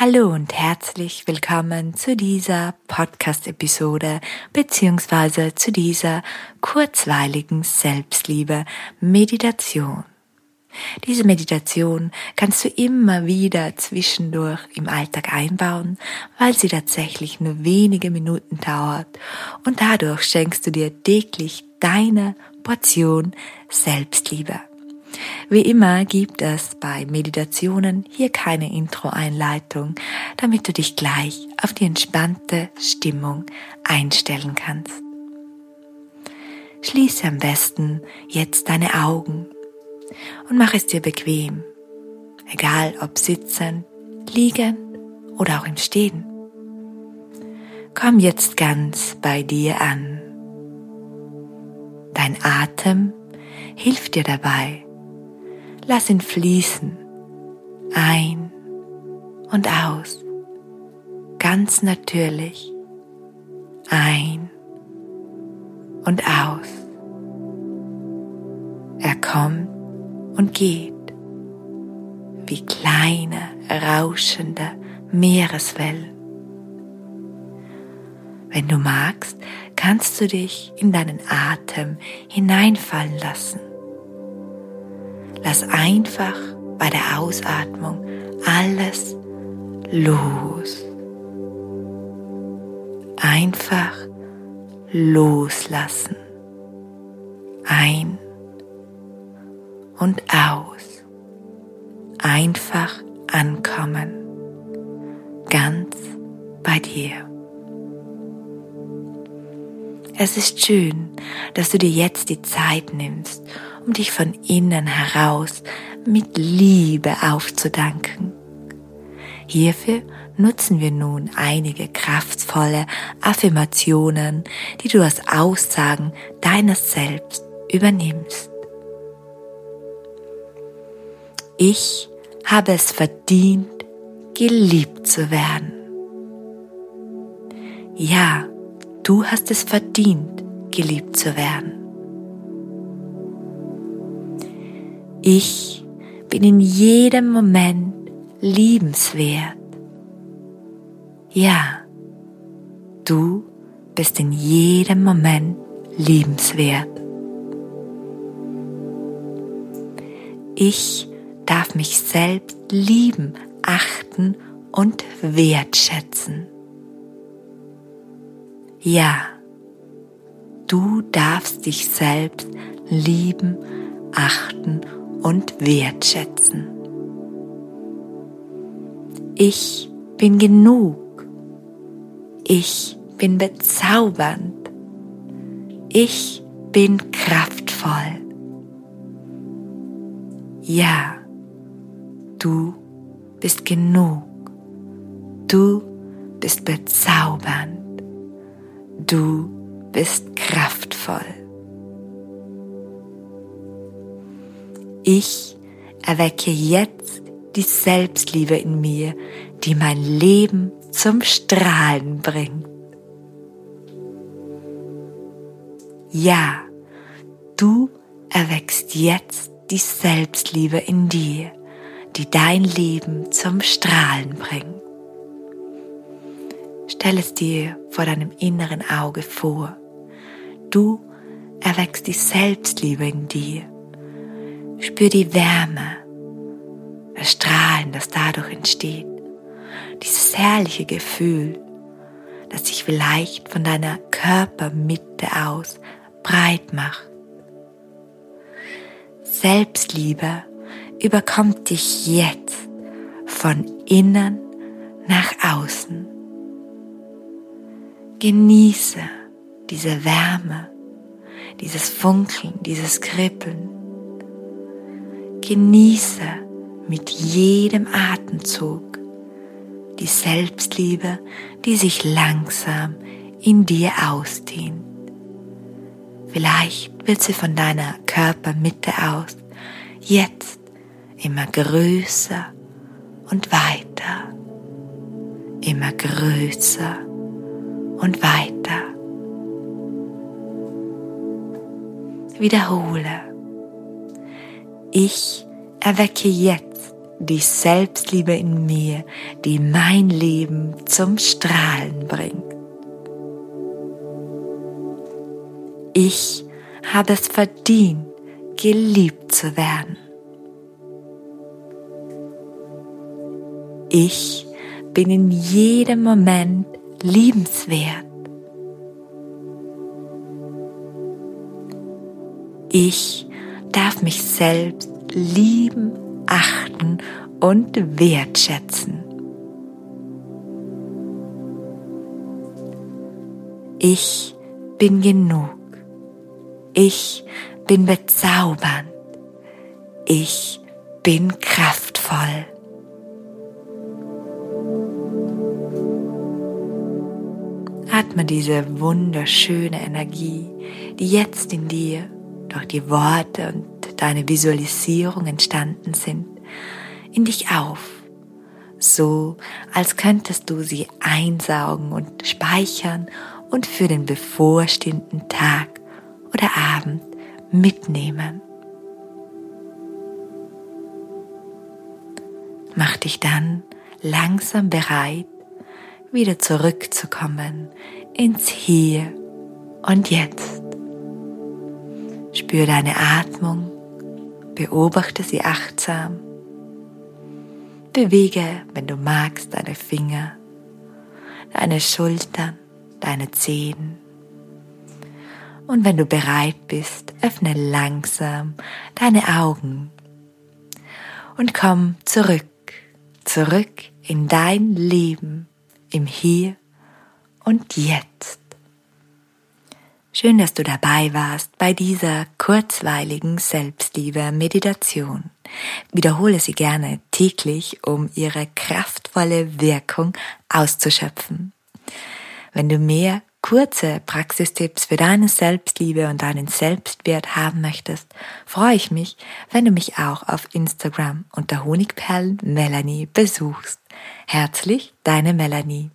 Hallo und herzlich willkommen zu dieser Podcast-Episode beziehungsweise zu dieser kurzweiligen Selbstliebe-Meditation. Diese Meditation kannst du immer wieder zwischendurch im Alltag einbauen, weil sie tatsächlich nur wenige Minuten dauert und dadurch schenkst du dir täglich deine Portion Selbstliebe. Wie immer gibt es bei Meditationen hier keine Intro-Einleitung, damit du dich gleich auf die entspannte Stimmung einstellen kannst. Schließe am besten jetzt deine Augen und mach es dir bequem, egal ob sitzend, liegend oder auch im Stehen. Komm jetzt ganz bei dir an. Dein Atem hilft dir dabei, Lass ihn fließen, ein und aus, ganz natürlich, ein und aus. Er kommt und geht, wie kleine, rauschende Meereswellen. Wenn du magst, kannst du dich in deinen Atem hineinfallen lassen Lass einfach bei der Ausatmung alles los. Einfach loslassen. Ein und aus. Einfach ankommen. Ganz bei dir. Es ist schön, dass du dir jetzt die Zeit nimmst, um dich von innen heraus mit Liebe aufzudanken. Hierfür nutzen wir nun einige kraftvolle Affirmationen, die du als Aussagen deines Selbst übernimmst. Ich habe es verdient, geliebt zu werden. Ja, du hast es verdient, geliebt zu werden. Ich bin in jedem Moment liebenswert. Ja, du bist in jedem Moment liebenswert. Ich darf mich selbst lieben, achten und wertschätzen. Ja, du darfst dich selbst lieben, achten und wertschätzen. Ich bin genug. Ich bin bezaubernd. Ich bin kraftvoll. Ja, du bist genug. Du bist bezaubernd. Du bist kraftvoll. Ich erwecke jetzt die Selbstliebe in mir, die mein Leben zum Strahlen bringt. Ja, du erweckst jetzt die Selbstliebe in dir, die dein Leben zum Strahlen bringt. Stell es dir vor deinem inneren Auge vor. Du erweckst die Selbstliebe in dir Spür die Wärme, das Strahlen, das dadurch entsteht. Dieses herrliche Gefühl, das sich vielleicht von deiner Körpermitte aus breit macht. Selbstliebe überkommt dich jetzt von innen nach außen. Genieße diese Wärme, dieses Funkeln, dieses Kribbeln Genieße mit jedem Atemzug die Selbstliebe, die sich langsam in dir ausdehnt. Vielleicht wird sie von deiner Körpermitte aus jetzt immer größer und weiter, immer größer und weiter. Wiederhole ich erwecke jetzt die Selbstliebe in mir, die mein Leben zum Strahlen bringt. Ich habe es verdient, geliebt zu werden. Ich bin in jedem Moment liebenswert. Ich darf mich selbst lieben, achten und wertschätzen. Ich bin genug. Ich bin bezaubernd. Ich bin kraftvoll. Atme diese wunderschöne Energie, die jetzt in dir durch die Worte und deine Visualisierung entstanden sind, in dich auf, so als könntest du sie einsaugen und speichern und für den bevorstehenden Tag oder Abend mitnehmen. Mach dich dann langsam bereit, wieder zurückzukommen ins Hier und Jetzt. Spür deine Atmung, beobachte sie achtsam. Bewege, wenn du magst, deine Finger, deine Schultern, deine Zehen. Und wenn du bereit bist, öffne langsam deine Augen und komm zurück, zurück in dein Leben im Hier und Jetzt. Schön, dass du dabei warst bei dieser kurzweiligen Selbstliebe-Meditation. Wiederhole sie gerne täglich, um ihre kraftvolle Wirkung auszuschöpfen. Wenn du mehr kurze Praxistipps für deine Selbstliebe und deinen Selbstwert haben möchtest, freue ich mich, wenn du mich auch auf Instagram unter Honigperlen Melanie besuchst. Herzlich, deine Melanie.